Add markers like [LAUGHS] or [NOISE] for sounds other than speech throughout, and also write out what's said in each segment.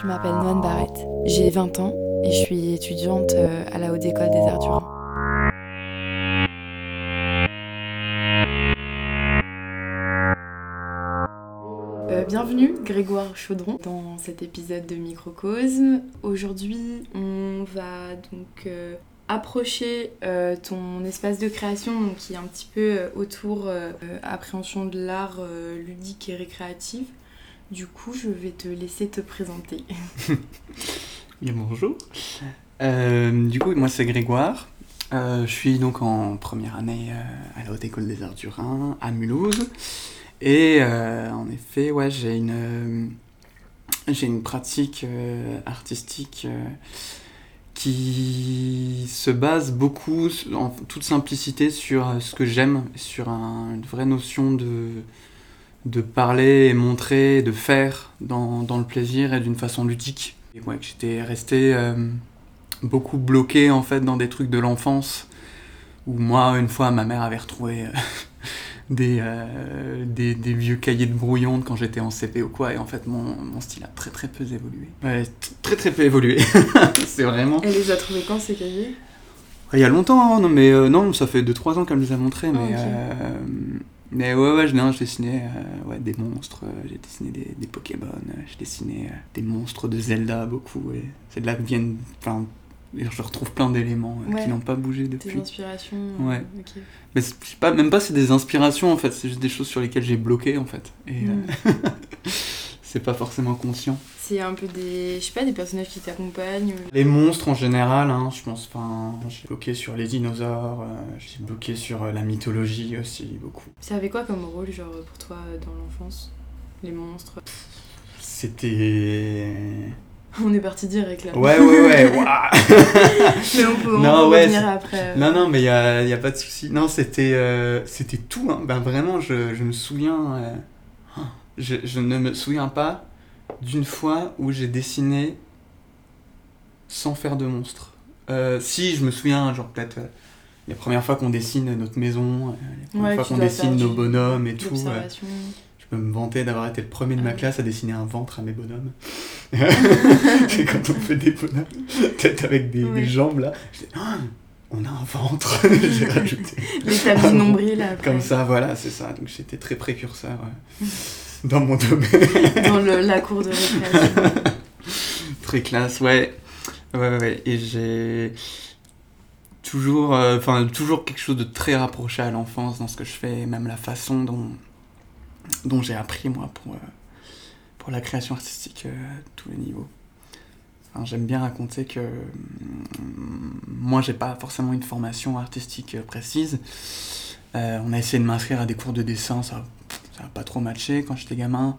Je m'appelle Noan Barrett, j'ai 20 ans et je suis étudiante euh, à la Haute École des Arts du Rhin. Euh, bienvenue Grégoire Chaudron dans cet épisode de Microcosme. Aujourd'hui on va donc euh, approcher ton espace de création donc, qui est un petit peu autour appréhension de l'art ludique et récréatif. Du coup je vais te laisser te présenter. [LAUGHS] Bonjour. Euh, du coup, moi c'est Grégoire. Euh, je suis donc en première année euh, à la Haute École des Arts du Rhin, à Mulhouse. Et en effet, ouais, j'ai une, une pratique artistique qui se base beaucoup, en toute simplicité, sur ce que j'aime, sur un- une vraie notion de, de parler et montrer, de faire dans, dans le plaisir et d'une façon ludique. Et ouais, que j'étais resté euh, beaucoup bloqué en fait dans des trucs de l'enfance où moi une fois ma mère avait retrouvé euh, [LAUGHS] des, euh, des, des vieux cahiers de brouillon de quand j'étais en CP ou quoi et en fait mon, mon style a très très peu évolué. Ouais, très très peu évolué. [LAUGHS] C'est vraiment. Elle les a trouvés quand ces cahiers? Il y a longtemps, hein, non mais non, ça fait 2-3 ans qu'elle me les a montrés, mais, Ah, mais ouais, ouais, je, non, je dessinais euh, ouais, des monstres, euh, j'ai dessiné des, des Pokémon, euh, j'ai dessiné euh, des monstres de Zelda beaucoup, et c'est de là que viennent, enfin, je retrouve plein d'éléments Ouais. qui n'ont pas bougé depuis. inspirations euh, Ouais. Mais c'est je sais pas, même pas c'est des inspirations en fait, c'est juste des choses sur lesquelles j'ai bloqué en fait, et Mm. [LAUGHS] c'est pas forcément conscient. C'est un peu des, je sais pas, des personnages qui t'accompagnent. ou- Les monstres en général, hein, je pense, enfin, j'ai bloqué sur les dinosaures, euh, j'ai bloqué sur euh, la mythologie aussi beaucoup. Ça avait quoi comme rôle, genre, pour toi, euh, dans l'enfance? Les monstres? C'était. [LAUGHS] On est parti direct là. Ouais, ouais, ouais. [LAUGHS] [LAUGHS] Mais on peut, on Non, peut ouais, revenir après. euh. Non, non, mais il y a, y a pas de souci. Non, c'était euh, c'était tout. Hein. Ben, vraiment, je, je me souviens. euh, Je, je ne me souviens pas d'une fois où j'ai dessiné sans faire de monstre. Euh, si, je me souviens, genre peut-être. euh, les premières fois qu'on dessine notre maison, euh, les premières Ouais, fois qu'on dessine nos bonhommes et tout. euh. Je peux me vanter d'avoir été le premier de ma Ah. classe à dessiner un ventre à mes bonhommes. [LAUGHS] C'est quand on fait des bonhommes, peut-être avec des, jambes là. Je dis, Ah, on a un ventre, [LAUGHS] j'ai rajouté. L'état du nombril après. Comme ça, voilà, c'est ça. Donc j'étais très précurseur [LAUGHS] [LAUGHS] dans mon domaine. Dans le- la cour de récréation. [LAUGHS] très classe, ouais. Ouais, ouais, ouais. Et j'ai toujours, euh, enfin, toujours quelque chose de très rapproché à l'enfance dans ce que je fais, même la façon dont, dont j'ai appris, moi, pour, euh, pour la création artistique euh, à tous les niveaux. Enfin, J'aime bien raconter que hum, moi, j'ai pas forcément une formation artistique précise. On a essayé de m'inscrire à des cours de dessin, ça ça pas trop matché quand j'étais gamin.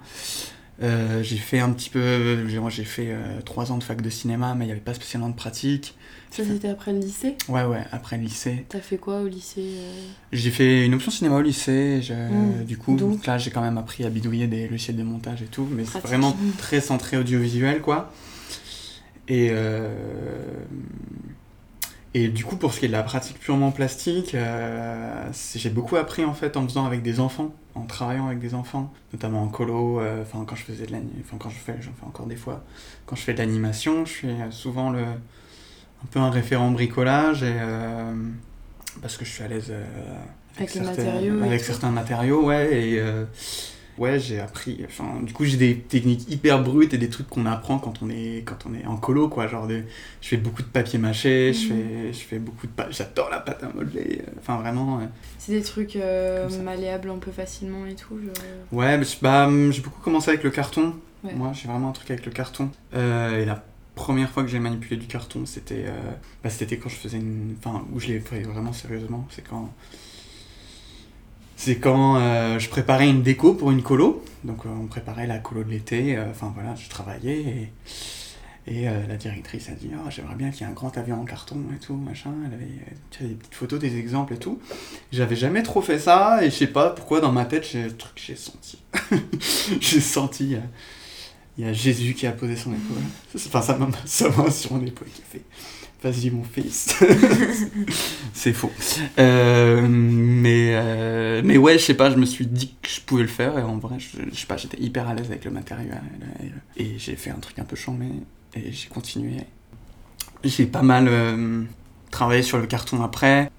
Euh, j'ai fait un petit peu, moi j'ai fait euh, trois ans de fac de cinéma, mais il n'y avait pas spécialement de pratique. Ça, c'était après le lycée? Ouais, ouais, après le lycée. T'as fait quoi au lycée euh? J'ai fait une option cinéma au lycée, je- Mm. du coup, Donc là j'ai quand même appris à bidouiller des logiciels de montage et tout, mais c'est vraiment [LAUGHS] très centré audiovisuel, quoi. Et, et du coup, pour ce qui est de la pratique purement plastique, j'ai beaucoup appris en fait en faisant avec des enfants, en travaillant avec des enfants, notamment en colo, euh, enfin quand je faisais de enfin quand je fais, j'en fais encore des fois, quand je fais de l'animation, je suis euh, souvent le, un peu un référent bricolage et euh, parce que je suis à l'aise Avec certains- matériaux avec certains matériaux, ouais, et ouais, j'ai appris, enfin, du coup, j'ai des techniques hyper brutes et des trucs qu'on apprend quand on est, quand on est en colo, quoi, genre, de, je fais beaucoup de papier mâché, je Mhm. fais, je fais beaucoup de, j'adore la pâte à modeler, euh, enfin, vraiment, C'est des trucs euh, malléables un peu facilement et tout. euh. ouais, mais bah, hum, j'ai beaucoup commencé avec le carton, Ouais. moi, j'ai vraiment un truc avec le carton, Euh, et la première fois que j'ai manipulé du carton, c'était, euh, bah, c'était quand je faisais une, enfin, où je l'ai fait vraiment sérieusement, c'est quand, c'est quand euh, je préparais une déco pour une colo. Donc euh, on préparait la colo de l'été. euh, Enfin voilà, je travaillais et, la directrice a dit Ah, j'aimerais bien qu'il y ait un grand avion en carton et tout, machin. Elle avait des petites photos, des exemples et tout. J'avais jamais trop fait ça et je sais pas pourquoi dans ma tête, j'ai truc j'ai senti. [LAUGHS] j'ai senti. il y a Jésus qui a posé son épaule. Enfin, ça m'a sur mon épaule qui fait Vas-y mon fils. [LAUGHS] c'est faux. Euh, mais, euh, mais ouais, je sais pas, je me suis dit que je pouvais le faire et en vrai, je, je sais pas, j'étais hyper à l'aise avec le matériel et, et j'ai fait un truc un peu chambé et j'ai continué. J'ai pas mal euh, travaillé sur le carton après.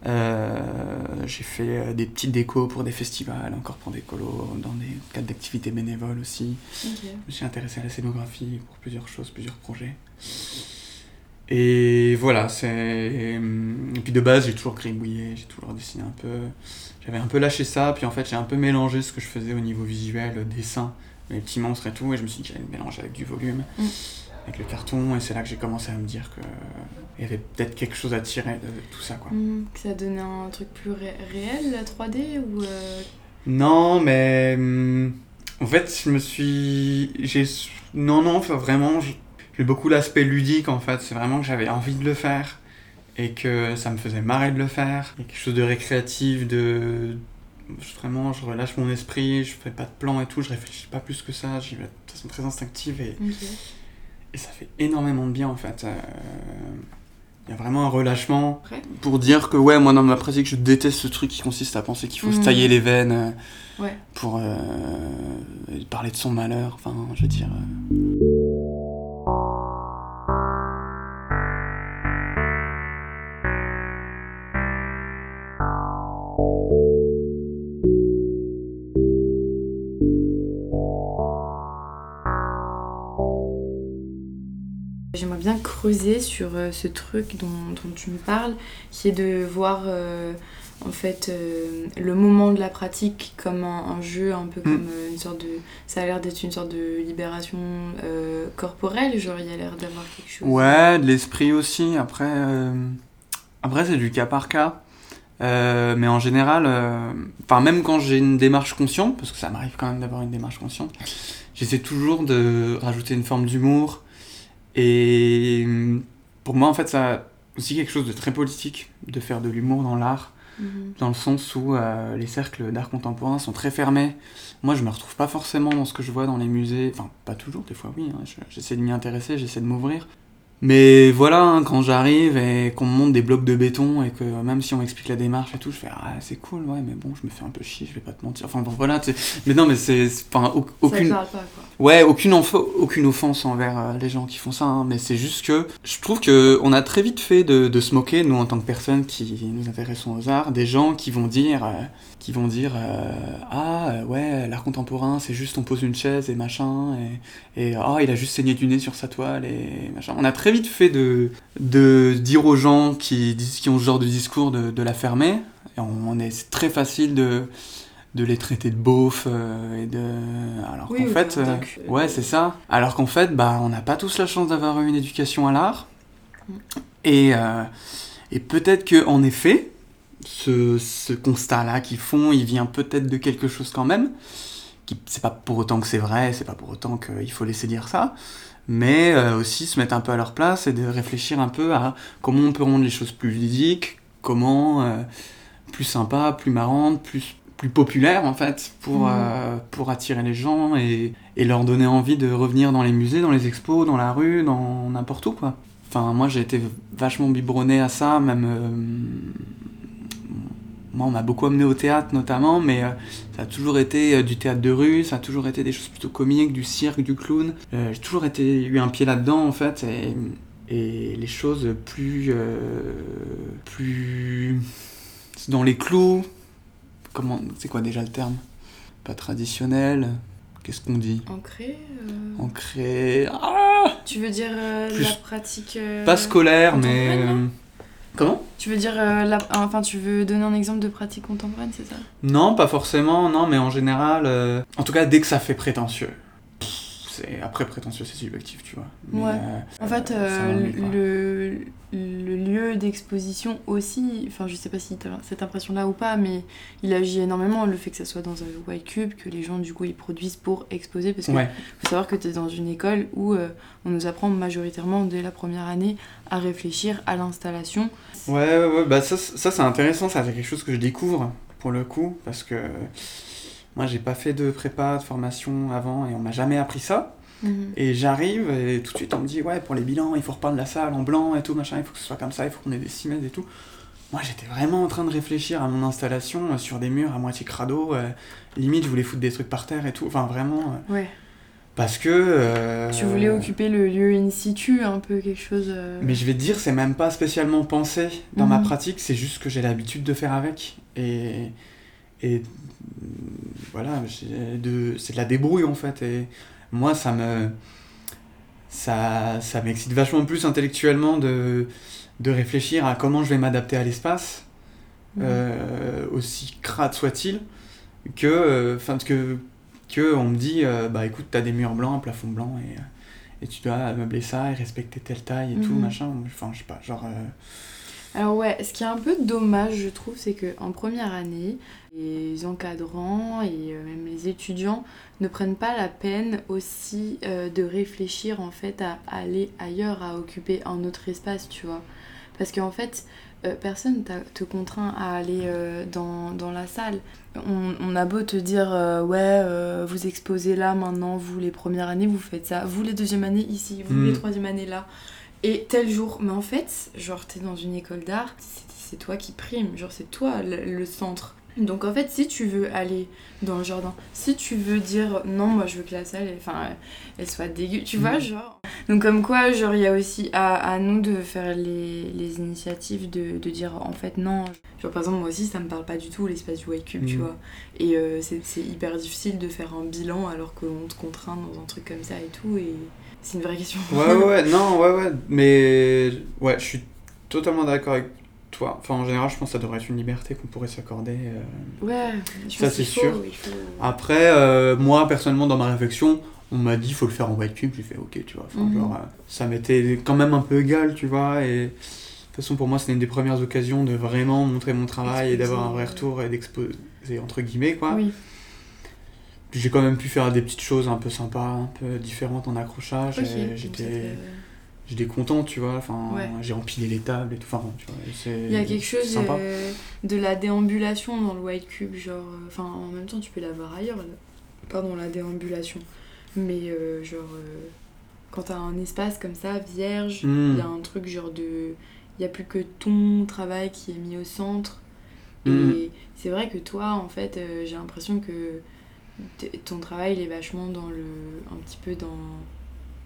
J'ai fait des petites décos pour des festivals, encore pour des colos, dans des cadres d'activités bénévoles aussi. Ok. Je me suis intéressé à la scénographie pour plusieurs choses, plusieurs projets. Et voilà, c'est. Et puis de base, j'ai toujours gribouillé, j'ai toujours dessiné un peu. J'avais un peu lâché ça, puis en fait, j'ai un peu mélangé ce que je faisais au niveau visuel, dessin, les petits monstres et tout, et je me suis dit que j'allais le mélanger avec du volume, Mm. avec le carton, et c'est là que j'ai commencé à me dire que il y avait peut-être quelque chose à tirer de tout ça, quoi. Mhm. Que ça donnait un truc plus ré- réel, la 3D ou euh, Non, mais hum, en fait, je me suis, j'ai, non, non, enfin, vraiment, j'ai beaucoup l'aspect ludique en fait. C'est vraiment que j'avais envie de le faire et que ça me faisait marrer de le faire. Il y a quelque chose de récréatif, de vraiment, je relâche mon esprit, je fais pas de plan et tout, je réfléchis pas plus que ça. J'y vais de façon très instinctive et, et ça fait énormément de bien en fait. Euh, Il y a vraiment un relâchement pour dire que ouais, moi dans ma pratique, je déteste ce truc qui consiste à penser qu'il faut se tailler les veines euh, Ouais. pour euh, parler de son malheur. Enfin, je veux dire. Creuser sur euh, ce truc dont, dont tu me parles, qui est de voir euh, en fait euh, le moment de la pratique comme un, un jeu, un peu comme euh, une sorte de. Ça a l'air d'être une sorte de libération euh, corporelle, genre il y a l'air d'avoir quelque chose. Ouais, de l'esprit aussi. Après, après c'est du cas par cas. Mais en général, enfin même quand j'ai une démarche consciente, parce que ça m'arrive quand même d'avoir une démarche consciente, j'essaie toujours de rajouter une forme d'humour. Et hum, pour moi, en fait, ça a aussi quelque chose de très politique de faire de l'humour dans l'art, Mhm. dans le sens où euh, les cercles d'art contemporain sont très fermés. Moi, je me retrouve pas forcément dans ce que je vois dans les musées. Enfin, pas toujours, des fois oui. hein. Je- J'essaie de m'y intéresser, j'essaie de m'ouvrir. Mais voilà, hein, quand j'arrive et qu'on me montre des blocs de béton et que même si on m'explique la démarche et tout, je fais ah c'est cool, ouais, mais bon, je me fais un peu chier, je vais pas te mentir. Enfin bon, voilà, tu sais. mais non, mais c'est enfin au- aucune pas quoi. Ouais, aucune, aucune offense envers euh, les gens qui font ça, hein, mais c'est juste que je trouve que on a très vite fait de, de se moquer, nous en tant que personnes qui nous intéressons aux arts, des gens qui vont dire, euh, qui vont dire euh, ah euh, ouais l'art contemporain c'est juste on pose une chaise et machin et, et ah il a juste saigné du nez sur sa toile et machin. On a très vite fait de, de dire aux gens qui qui ont ce genre de discours de, de la fermer. Et on, on est c'est très facile de de les traiter de beaufs euh, et de alors Oui, qu'en fait euh, ouais c'est ça alors qu'en fait bah on n'a pas tous la chance d'avoir une éducation à l'art Mm. et euh, et peut-être que en effet ce, ce constat là qu'ils font il vient peut-être de quelque chose quand même c'est pas pour autant que c'est vrai c'est pas pour autant qu'il faut laisser dire ça mais euh, aussi se mettre un peu à leur place et de réfléchir un peu à comment on peut rendre les choses plus ludiques comment euh, plus sympa plus marrante plus plus populaire en fait pour, Mhm. euh, pour attirer les gens et, et leur donner envie de revenir dans les musées, dans les expos, dans la rue, dans n'importe où quoi. Enfin moi j'ai été vachement biberonné à ça, même euh, moi on m'a beaucoup amené au théâtre notamment, mais euh, ça a toujours été euh, du théâtre de rue, ça a toujours été des choses plutôt comiques, du cirque, du clown. Euh, j'ai toujours été eu un pied là-dedans en fait et, et les choses plus plus dans les clous comment c'est quoi déjà le terme? Pas traditionnel qu'est-ce qu'on dit? Ancré ancré ah Tu veux dire Plus- la pratique. pas scolaire mais comment Tu veux dire euh, la... enfin tu veux donner un exemple de pratique contemporaine, c'est ça? Non pas forcément non mais en général euh, en tout cas dès que ça fait prétentieux c'est après prétentieux c'est subjectif tu vois Mais, Ouais. euh, En fait, euh, euh, le, le lieu d'exposition aussi, enfin je sais pas si tu as cette impression-là ou pas, mais il agit énormément le fait que ça soit dans un white cube, que les gens du coup ils produisent pour exposer, parce que ouais faut savoir que tu es dans une école où euh, on nous apprend majoritairement dès la première année à réfléchir à l'installation. Ouais, ouais, ouais, bah ça, ça c'est intéressant, ça c'est quelque chose que je découvre pour le coup, parce que moi j'ai pas fait de prépa, de formation avant et on m'a jamais appris ça. Mhm. Et j'arrive et tout de suite on me dit ouais pour les bilans il faut repeindre la salle en blanc et tout machin, il faut que ce soit comme ça, il faut qu'on ait des cimaises et tout. Moi j'étais vraiment en train de réfléchir à mon installation euh, sur des murs à moitié crado, euh, limite je voulais foutre des trucs par terre et tout, enfin vraiment euh, Ouais. parce que... Tu voulais occuper le lieu in situ, un peu quelque chose. Mais je vais te dire c'est même pas spécialement pensé dans ma Mhm. pratique, c'est juste que j'ai l'habitude de faire avec. Et, et voilà, de, c'est de la débrouille en fait. Et moi, ça me. Ça, ça m'excite vachement plus intellectuellement de, de réfléchir à comment je vais m'adapter à l'espace, mhm. euh, aussi crade soit-il, que, euh, enfin que, que on me dit, euh, bah écoute, t'as des murs blancs, un plafond blanc, et, et tu dois meubler ça et respecter telle taille et tout, Mhm. machin. Enfin, je sais pas, genre. euh, Alors ouais, ce qui est un peu dommage, je trouve, c'est que en première année, les encadrants et euh, même les étudiants ne prennent pas la peine aussi euh, de réfléchir en fait à aller ailleurs, à occuper un autre espace, tu vois. Parce qu'en fait, euh, personne te contraint à aller euh, dans, dans la salle. On, on a beau te dire, euh, ouais, vous exposez là maintenant, vous les premières années, vous faites ça, vous les deuxième années ici, vous les troisième années là. Et tel jour, mais en fait, genre t'es dans une école d'art, c'est toi qui prime, genre c'est toi le, le centre. Donc en fait, si tu veux aller dans le jardin, si tu veux dire non, moi je veux que la salle, elle, enfin, elle, elle soit dégueu, tu vois, Mhm. genre. Donc comme quoi, genre il y a aussi à, à nous de faire les, les initiatives de, de dire en fait non. Genre par exemple, moi aussi ça me parle pas du tout l'espace du White Cube, tu Mhm. vois. Et euh, c'est c'est hyper difficile de faire un bilan alors qu'on te contraint dans un truc comme ça et tout, et c'est une vraie question. Ouais, ouais, ouais, non, ouais, ouais, mais ouais, je suis totalement d'accord avec toi. Enfin, en général, je pense que ça devrait être une liberté qu'on pourrait s'accorder. euh. Ouais, je Ça, c'est sûr. faut- Après, euh, moi, personnellement, dans ma réflexion, on m'a dit faut le faire en white cube, j'ai fait ok, tu vois. Enfin, Mhm. genre, euh, ça m'était quand même un peu égal, tu vois. Et de toute façon, pour moi, c'était une des premières occasions de vraiment montrer mon travail et d'avoir un vrai retour et d'exposer, entre guillemets, quoi. Oui. J'ai quand même pu faire des petites choses un peu sympas, un peu différentes en accrochage. J'étais te- j'étais content, tu vois. Enfin, Ouais. j'ai empilé les tables et tout. Enfin, tu vois, Il y a quelque chose euh, de la déambulation dans le White Cube, genre. euh, Enfin, en même temps, tu peux l'avoir ailleurs, là. pardon, la déambulation. Mais, euh, genre, euh, quand t'as un espace comme ça, vierge, il Hmm. y a un truc genre de. Il y a plus que ton travail qui est mis au centre. Et Mm. c'est vrai que toi, en fait, euh, j'ai l'impression que ton travail, il est vachement dans le. un petit peu dans.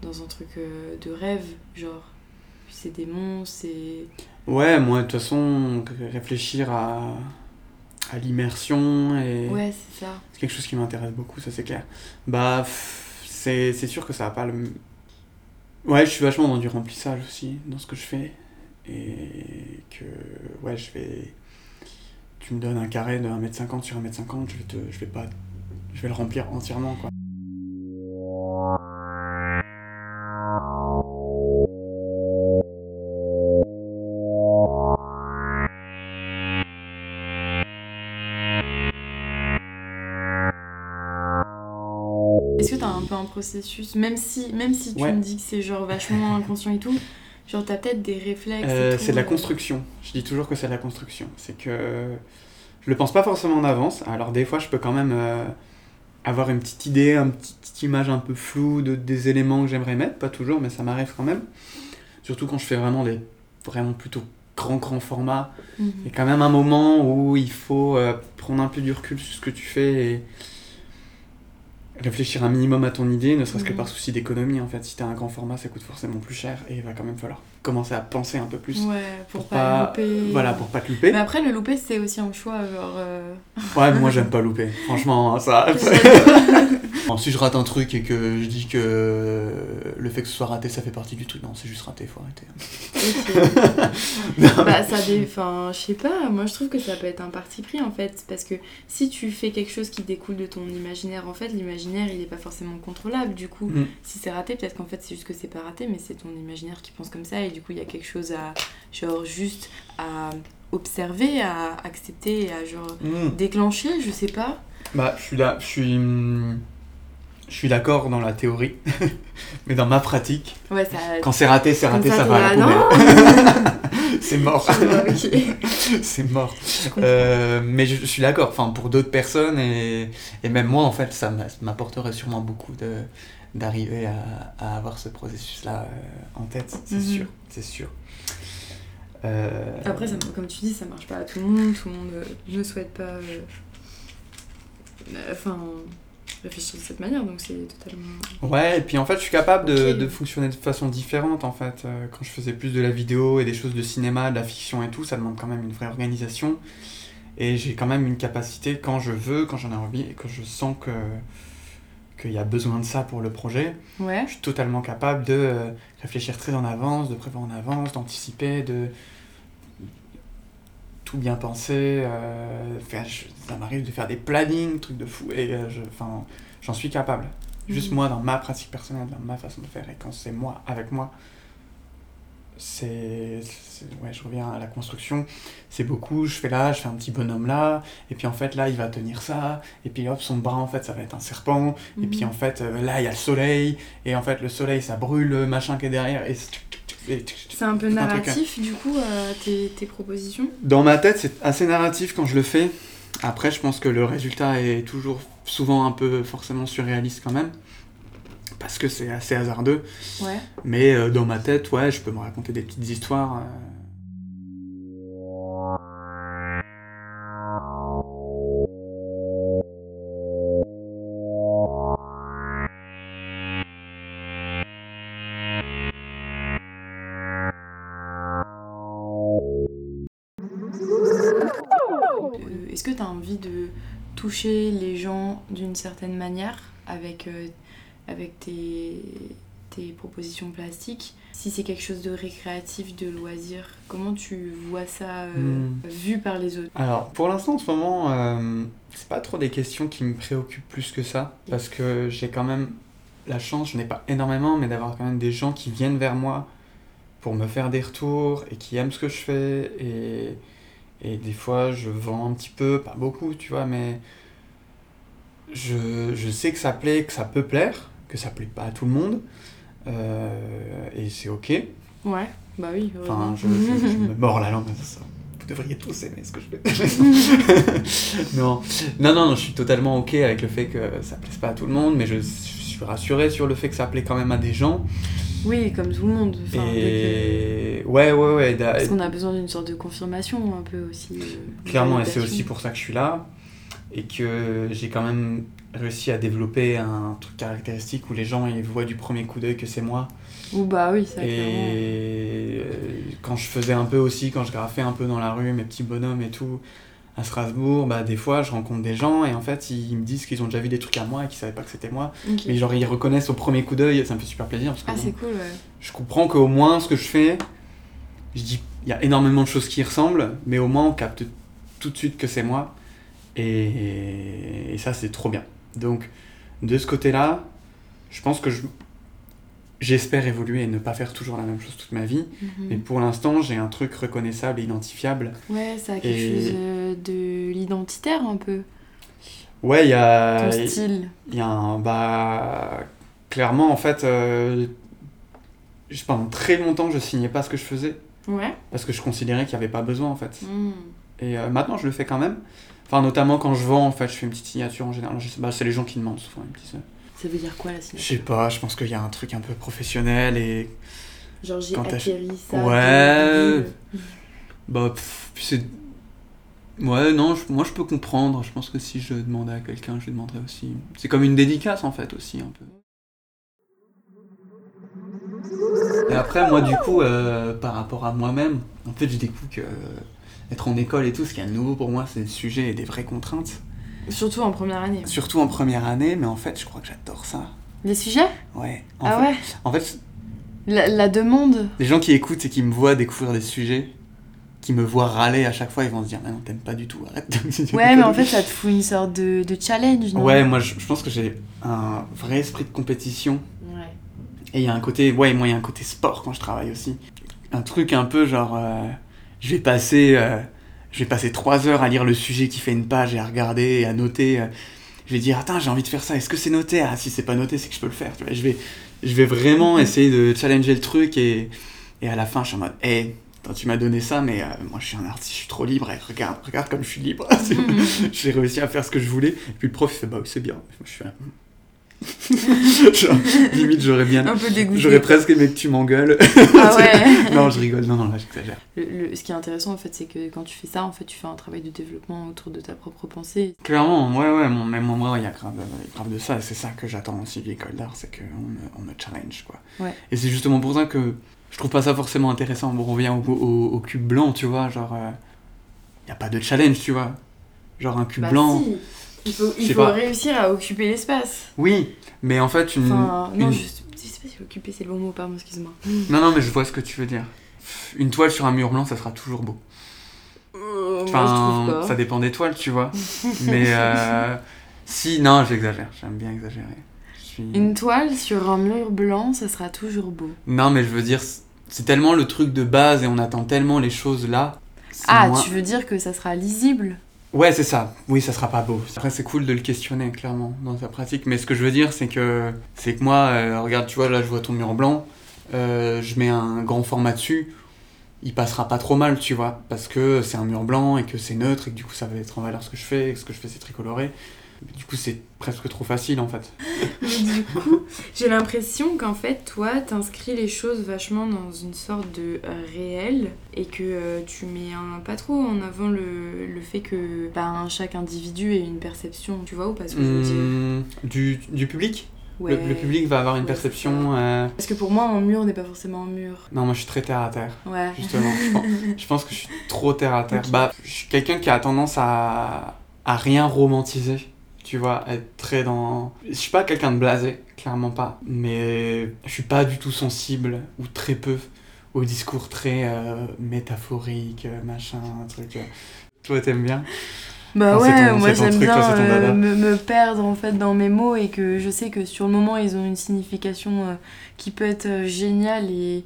dans un truc euh, de rêve, genre. C'est des monstres, c'est. Ouais, moi, de toute façon, réfléchir à, à l'immersion et. Ouais, c'est ça. C'est quelque chose qui m'intéresse beaucoup, ça c'est clair. Bah, c'est sûr que ça va pas le. Ouais, je suis vachement dans du remplissage aussi, dans ce que je fais. Et que, ouais, je vais. Tu me donnes un carré de 1m50 sur 1m50, je vais, te, je vais pas. Je vais le remplir entièrement, quoi. Est-ce que t'as un peu un processus, même si, même si tu Ouais. me dis que c'est genre vachement [LAUGHS] inconscient et tout, genre t'as peut-être des réflexes Euh, c'est de la euh, construction. Je dis toujours que c'est de la construction. C'est que je le pense pas forcément en avance. Alors des fois, je peux quand même euh, avoir une petite idée, une petite, image un peu floue de, des éléments que j'aimerais mettre. Pas toujours, mais ça m'arrive quand même. Surtout quand je fais vraiment des vraiment plutôt grands grands formats. mhm. Il y a quand même un moment où il faut euh, prendre un peu du recul sur ce que tu fais et réfléchir un minimum à ton idée, ne serait-ce que Mhm. par souci d'économie. En fait, si t'as un grand format, ça coûte forcément plus cher et il va quand même falloir commencer à penser un peu plus. Ouais, pour, pour pas, pas- louper. Voilà, pour pas te louper. Mais après, le louper, c'est aussi un choix, genre. euh, Ouais, mais moi [LAUGHS] j'aime pas louper. Franchement, ça. j'adore. [LAUGHS] Bon, si je rate un truc et que je dis que le fait que ce soit raté, ça fait partie du truc, non, c'est juste raté, faut arrêter. [LAUGHS] Bah, ça dé... Enfin, je sais pas, moi je trouve que ça peut être un parti pris en fait. Parce que si tu fais quelque chose qui découle de ton imaginaire, en fait, l'imaginaire il est pas forcément contrôlable. Du coup, Mm. si c'est raté, peut-être qu'en fait c'est juste que c'est pas raté, mais c'est ton imaginaire qui pense comme ça. Et du coup, il y a quelque chose à. Genre, juste à observer, à accepter, à genre Mm. déclencher, je sais pas. Bah, je suis là, je suis. Je suis d'accord dans la théorie, [LAUGHS] mais dans ma pratique, Ouais, ça. quand c'est raté, c'est raté, ça, va à la poubelle. c'est [LAUGHS] mort. c'est mort. Je. [LAUGHS] Euh, mais je, je suis d'accord, enfin, pour d'autres personnes, et, et même moi, en fait, ça m'a- m'apporterait sûrement beaucoup de d'arriver à, à avoir ce processus-là euh, en tête, c'est Mhm. sûr, c'est sûr. Euh, Après, ça, comme tu dis, ça marche pas à tout le monde. Tout le monde ne souhaite pas. euh, Enfin. Réfléchir de cette manière, donc c'est totalement. Ouais, et puis en fait, je suis capable de, de fonctionner de façon différente en fait. Euh, quand je faisais plus de la vidéo et des choses de cinéma, de la fiction et tout, ça demande quand même une vraie organisation. Et j'ai quand même une capacité quand je veux, quand j'en ai envie et que je sens que qu'il y a besoin de ça pour le projet, Ouais. je suis totalement capable de euh, réfléchir très en avance, de prévoir en avance, d'anticiper, de tout bien penser. euh, je- ça m'arrive de faire des plannings, trucs de fou, et euh, je- j'en suis capable. Juste Mhm. moi, dans ma pratique personnelle, dans ma façon de faire, et quand c'est moi, avec moi, c'est. c'est- Ouais, je reviens à la construction. C'est beaucoup, je fais là, je fais un petit bonhomme là, et puis en fait, là, il va tenir ça, et puis hop, son bras, en fait, ça va être un serpent, et puis Mhm. en fait, euh, là, il y a le soleil, et en fait, le soleil, ça brûle le machin qui est derrière, et. C'est un peu un narratif, du coup, euh, tes, tes propositions Dans ma tête, c'est assez narratif quand je le fais. Après, je pense que le résultat est toujours souvent un peu forcément surréaliste quand même. Parce que c'est assez hasardeux. Ouais. Mais euh, dans ma tête, ouais, je peux me raconter des petites histoires. Euh, toucher les gens d'une certaine manière avec, euh, avec tes, tes propositions plastiques Si c'est quelque chose de récréatif, de loisir, comment tu vois ça euh, Hmm. vu par les autres? Alors, pour l'instant, en ce moment, euh, c'est pas trop des questions qui me préoccupent plus que ça. Parce que j'ai quand même la chance, je n'ai pas énormément, mais d'avoir quand même des gens qui viennent vers moi pour me faire des retours et qui aiment ce que je fais. Et, et des fois, je vends un petit peu, pas beaucoup, tu vois, mais je, je sais que ça plaît, que ça peut plaire, que ça plaît pas à tout le monde. Euh, et c'est ok. Ouais, bah oui. Enfin, je, je- je me mords la langue. ça. Vous devriez tous aimer ce que je fais. [LAUGHS] non. non, non, non, je suis totalement ok avec le fait que ça plaise pas à tout le monde, mais je, suis rassuré sur le fait que ça plaît quand même à des gens. Oui, comme tout le monde. Enfin, et ouais, ouais, ouais. que- da- Parce qu'on a besoin d'une sorte de confirmation un peu aussi. euh, Clairement, et c'est aussi pour ça que je suis là. Et que j'ai quand même réussi à développer un truc caractéristique où les gens ils voient du premier coup d'œil que c'est moi. Ou bah oui, ça. Et euh, quand je faisais un peu aussi, quand je graffais un peu dans la rue, mes petits bonhommes et tout, à Strasbourg, bah des fois je rencontre des gens et en fait ils me disent qu'ils ont déjà vu des trucs à moi et qu'ils savaient pas que c'était moi. Mais genre ils reconnaissent au premier coup d'œil, ça me fait super plaisir parce que Ah, c'est cool, ouais. je comprends qu'au moins ce que je fais, je dis, il y a énormément de choses qui ressemblent, mais au moins on capte tout de suite que c'est moi. Et, et ça, c'est trop bien. Donc, de ce côté-là, je pense que je, j'espère évoluer et ne pas faire toujours la même chose toute ma vie. Mhm. Mais pour l'instant, j'ai un truc reconnaissable et identifiable. Ouais, ça a quelque Et- chose euh, de l'identitaire un peu. Ouais, il y a. Ton style. Il y a un. Bah. Clairement, en fait, euh, pendant très longtemps, je signais pas ce que je faisais. Ouais. Parce que je considérais qu'il n'y avait pas besoin, en fait. Mm. Et euh, maintenant, je le fais quand même. Enfin, notamment quand je vends, en fait, je fais une petite signature en général. Je sais- bah, c'est les gens qui demandent souvent une petite. Ça veut dire quoi la Je signature sais pas, je pense qu'il y a un truc un peu professionnel et. Genre j'ai acquéri ça. Ouais. [LAUGHS] Bah, c'est. Ouais, non, je- moi je peux comprendre. Je pense que si je demandais à quelqu'un, je lui demanderais aussi. C'est comme une dédicace en fait, aussi, un peu. Et après, moi, du coup, euh, par rapport à moi-même, en fait, je découvre que. Être en école et tout, ce qui est nouveau pour moi, c'est le sujet et des vraies contraintes. Surtout en première année. Surtout en première année, mais en fait, je crois que j'adore ça. Les sujets? Ouais. En Ah fait, ouais? En fait, la, la demande les gens qui écoutent et qui me voient découvrir des sujets, qui me voient râler à chaque fois, ils vont se dire, mais non, t'aimes pas du tout, arrête. Ouais, mais en fait ça te fout une sorte de, de challenge, non? Ouais, moi, je, je pense que j'ai un vrai esprit de compétition. Ouais. Et il y a un côté, ouais, moi, il y a un côté sport quand je travaille aussi. Un truc un peu genre, euh, je vais passer, euh, je vais passer trois heures à lire le sujet qui fait une page et à regarder et à noter. euh, je vais dire attends j'ai envie de faire ça est-ce que c'est noté? Ah si c'est pas noté c'est que je peux le faire tu vois. Je vais je vais vraiment [LAUGHS] essayer de challenger le truc et, et à la fin je suis en mode hé tu m'as donné ça mais euh, moi je suis un artiste je suis trop libre et regarde regarde comme je suis libre. [LAUGHS] J'ai réussi à faire ce que je voulais. Et puis le prof il fait bah oui c'est bien. Je suis hmm. Genre, limite, j'aurais bien. Un peu dégoûté. J'aurais presque aimé que tu m'engueules. Ah [LAUGHS] ouais Non, je rigole. Non, non, là, j'exagère. Le, le- ce qui est intéressant, en fait, c'est que quand tu fais ça, en fait, tu fais un travail de développement autour de ta propre pensée. Clairement, ouais, ouais, mon, même moi, il y a grave, euh, grave de ça. C'est ça que j'attends aussi de l'école d'art, c'est qu'on me, on me challenge, quoi. Ouais. Et c'est justement pour ça que je trouve pas ça forcément intéressant. Bon, on revient au, au- au cube blanc, tu vois, genre. Il y a pas de challenge, tu vois. Genre un cube Bah blanc. si. Il faut, il réussir à occuper l'espace. Oui, mais en fait, une. Enfin, non, une- je, je sais pas si occuper c'est le bon mot, pardon, excuse-moi. Non, non, mais je vois ce que tu veux dire. Une toile sur un mur blanc, ça sera toujours beau. Euh, Enfin, ça dépend des toiles, tu vois. Mais euh, [LAUGHS] si, non, j'exagère. J'aime bien exagérer. Suis... Une toile sur un mur blanc, ça sera toujours beau. Non, mais je veux dire, c'est tellement le truc de base et on attend tellement les choses là. Ah, moins- tu veux dire que ça sera lisible? Ouais, c'est ça. Oui, ça sera pas beau. Après, c'est cool de le questionner, clairement, dans sa pratique. Mais ce que je veux dire, c'est que, c'est que moi, euh, regarde, tu vois, là, je vois ton mur blanc. euh, je mets un grand format dessus. Il passera pas trop mal, tu vois. Parce que c'est un mur blanc et que c'est neutre et que du coup, ça va être en valeur ce que je fais. Et que ce que je fais, c'est très Du coup, c'est presque trop facile, en fait. Mais du coup, j'ai l'impression qu'en fait, toi, t'inscris les choses vachement dans une sorte de euh, réel et que euh, tu mets un, pas trop en avant le, le fait que bah, chaque individu ait une perception, tu vois, ou pas ce que je veux dire Hum, du, du public? Ouais. le, le public va avoir une Ouais, perception. euh, Parce que pour moi, un mur n'est pas forcément un mur. Non, moi, je suis très terre à terre. Ouais. Justement, je pense, [LAUGHS] je pense que je suis trop terre à terre. Bah, je suis quelqu'un qui a tendance à, à rien romantiser. Tu vois, être très dans. Je suis pas quelqu'un de blasé, clairement pas. Mais je suis pas du tout sensible, ou très peu, au discours très euh, métaphorique, euh, machin, un truc. euh. Toi, t'aimes bien? Bah Enfin, ouais, ton- moi j'aime bien euh, me, me perdre en fait dans mes mots et que je sais que sur le moment ils ont une signification euh, qui peut être géniale et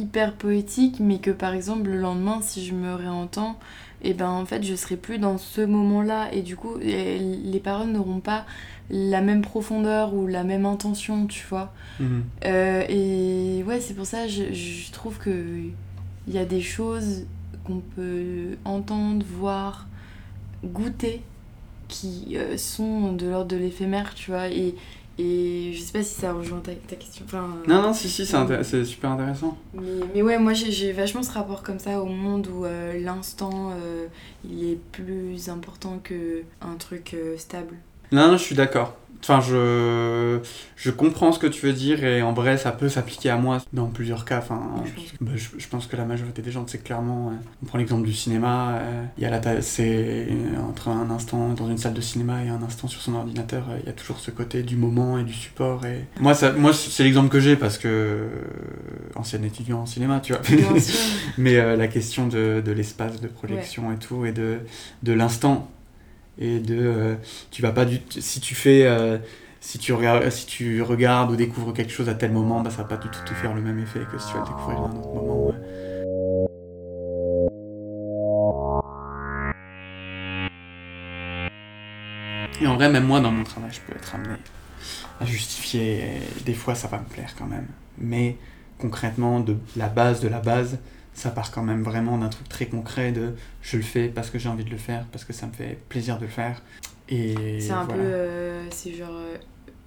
hyper poétique, mais que par exemple le lendemain si je me réentends, et ben en fait je serai plus dans ce moment-là et du coup et les paroles n'auront pas la même profondeur ou la même intention, tu vois. Mhm. Euh, et ouais, c'est pour ça je, je trouve que il y a des choses qu'on peut entendre, voir, goûter qui euh, sont de l'ordre de l'éphémère, tu vois. Et, et je sais pas si ça rejoint ta, ta question. Enfin, euh, Non, non, si, si, c'est intér- c'est super intéressant. mais, mais ouais, moi j'ai- vachement ce rapport comme ça au monde où euh, l'instant euh, il est plus important que un truc euh, stable. Non, non, je suis d'accord. Enfin, je, je comprends ce que tu veux dire et en vrai, ça peut s'appliquer à moi dans plusieurs cas. Enfin, Je pense. bah, je, je pense que la majorité des gens, c'est clairement. euh, on prend l'exemple du cinéma. euh, Il y a la c'est entre un instant dans une salle de cinéma et un instant sur son ordinateur. euh, Il y a toujours ce côté du moment et du support. Et moi, ça, moi, c'est l'exemple que j'ai parce que ancien étudiant en cinéma, tu vois. [LAUGHS] Mais la question de, de l'espace de projection et tout, et de, de l'instant. Et de. euh, tu vas pas du. Si tu fais. euh, si tu, regardes, si tu regardes ou découvres quelque chose à tel moment, bah, ça va pas du tout te faire le même effet que si tu vas le découvrir à un autre moment. Et en vrai, même moi, dans mon travail, je peux être amené à justifier. des fois, ça va me plaire quand même. Mais concrètement, de la base de la base, ça part quand même vraiment d'un truc très concret de je le fais parce que j'ai envie de le faire, parce que ça me fait plaisir de le faire. Et C'est un voilà. peu. euh, c'est genre euh,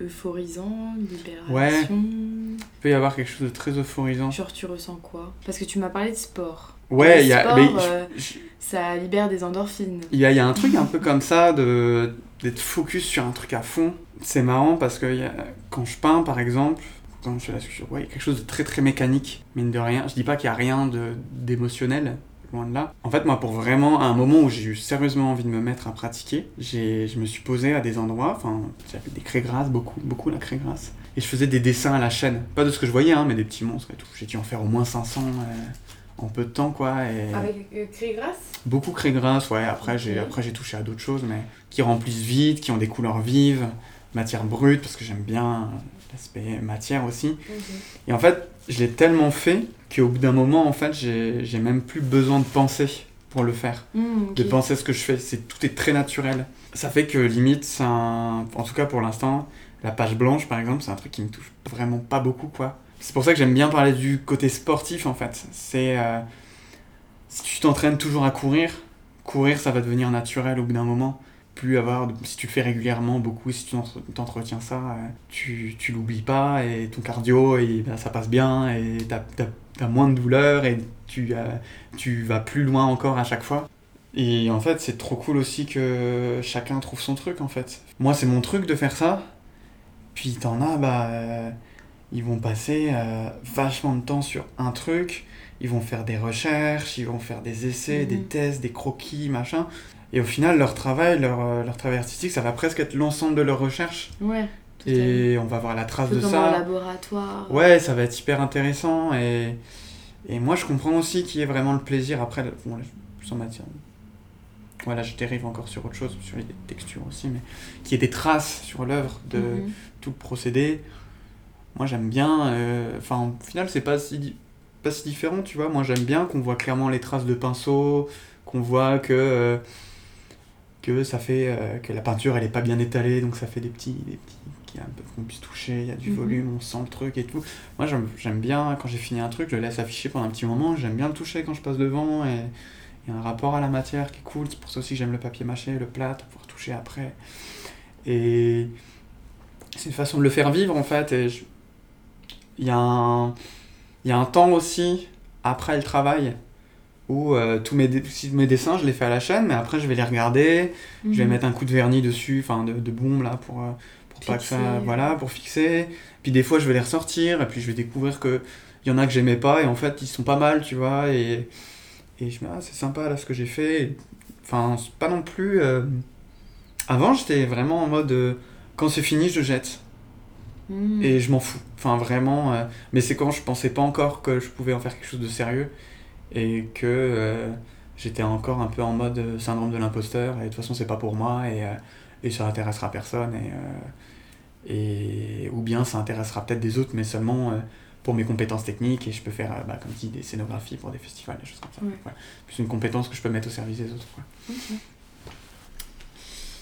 euphorisant, libération. Il peut y avoir quelque chose de très euphorisant. Genre, tu ressens quoi? Parce que tu m'as parlé de sport. Ouais, il y a, sport, mais euh, je- Ça libère des endorphines. il y a, y a un truc un peu comme ça de d'être focus sur un truc à fond. C'est marrant parce que il y a- quand je peins, par exemple, quand je ouais, il y a quelque chose de très très mécanique, mine de rien. Je dis pas qu'il y a rien d'émotionnel, loin de là. En fait, moi, pour vraiment, à un moment où j'ai eu sérieusement envie de me mettre à pratiquer, je me suis posé à des endroits, enfin, j'avais des craies grasses, beaucoup, beaucoup la craie grasse. Et je faisais des dessins à la chaîne. Pas de ce que je voyais, hein, mais des petits monstres et tout. J'ai dû en faire au moins 500 euh, en peu de temps, quoi. Et... Avec euh, craie grasse Beaucoup craie grasse, ouais. Après, j'ai Ok. après j'ai touché à d'autres choses, mais qui remplissent vite, qui ont des couleurs vives, matière brute, parce que j'aime bien l'aspect matière aussi. Et en fait, je l'ai tellement fait qu'au bout d'un moment, en fait, j'ai même plus besoin de penser pour le faire. Hmm, de penser à ce que je fais. C'est tout est très naturel. Ça fait que limite, un... en tout cas pour l'instant, la page blanche par exemple, c'est un truc qui me touche vraiment pas beaucoup quoi. C'est pour ça que j'aime bien parler du côté sportif en fait. C'est euh, si tu t'entraînes toujours à courir, courir ça va devenir naturel au bout d'un moment. Plus avoir, si tu le fais régulièrement beaucoup, si tu t'entre- t'entretiens ça, euh, tu, tu l'oublies pas et ton cardio et, ben, ça passe bien et t'as t'as moins de douleur et tu, euh, tu vas plus loin encore à chaque fois. Et en fait, c'est trop cool aussi que chacun trouve son truc en fait. Moi, c'est mon truc de faire ça. Puis t'en as, bah, euh, ils vont passer euh, vachement de temps sur un truc. Ils vont faire des recherches, ils vont faire des essais, des tests, des croquis, machin. Et au final, leur travail, leur, euh, leur travail artistique, ça va presque être l'ensemble de leur recherche. Ouais. Et on va voir la trace de ça. un laboratoire. Ouais, ça va être hyper intéressant et, et moi je comprends aussi qu'il y ait vraiment le plaisir après. Bon, là, sans matière. Voilà, je dérive encore sur autre chose, sur les textures aussi, mais qu'il y ait des traces sur l'œuvre de Mhm. tout le procédé. Moi j'aime bien. euh, Enfin, au final, c'est pas si, pas si différent, tu vois. Moi j'aime bien qu'on voit clairement les traces de pinceau, qu'on voit que. euh, que ça fait euh, que la peinture elle est pas bien étalée donc ça fait des petits des petits qui un peu qu'on puisse toucher il y a du Mhm. volume on sent le truc et tout. Moi j'aime j'aime bien quand j'ai fini un truc je le laisse afficher pendant un petit moment j'aime bien le toucher quand je passe devant et il y a un rapport à la matière qui est cool. C'est pour ça aussi que j'aime le papier mâché le plâtre pouvoir toucher après. Et c'est une façon de le faire vivre en fait et je- il y a un il y a un temps aussi après le travail où euh, tous mes, dessins je les fais à la chaîne mais après je vais les regarder je vais Mhm. mettre un coup de vernis dessus, enfin de, de bombe là pour, euh, pour pas que ça. Fixer. Voilà, pour fixer. Puis des fois je vais les ressortir et puis je vais découvrir que il y en a que j'aimais pas et en fait ils sont pas mal, tu vois. Et, et je me dis, ah, c'est sympa là ce que j'ai fait. Enfin, pas non plus. euh, Avant j'étais vraiment en mode euh, quand c'est fini je jette Mhm. et je m'en fous. Enfin vraiment. Mais c'est quand je pensais pas encore que je pouvais en faire quelque chose de sérieux et que euh, j'étais encore un peu en mode euh, syndrome de l'imposteur et de toute façon c'est pas pour moi et, euh, et ça intéressera personne et, et ou bien ça intéressera peut-être des autres mais seulement pour mes compétences techniques et je peux faire bah, comme dit des scénographies pour des festivals des choses comme ça Ouais. Voilà. plus une compétence que je peux mettre au service des autres quoi.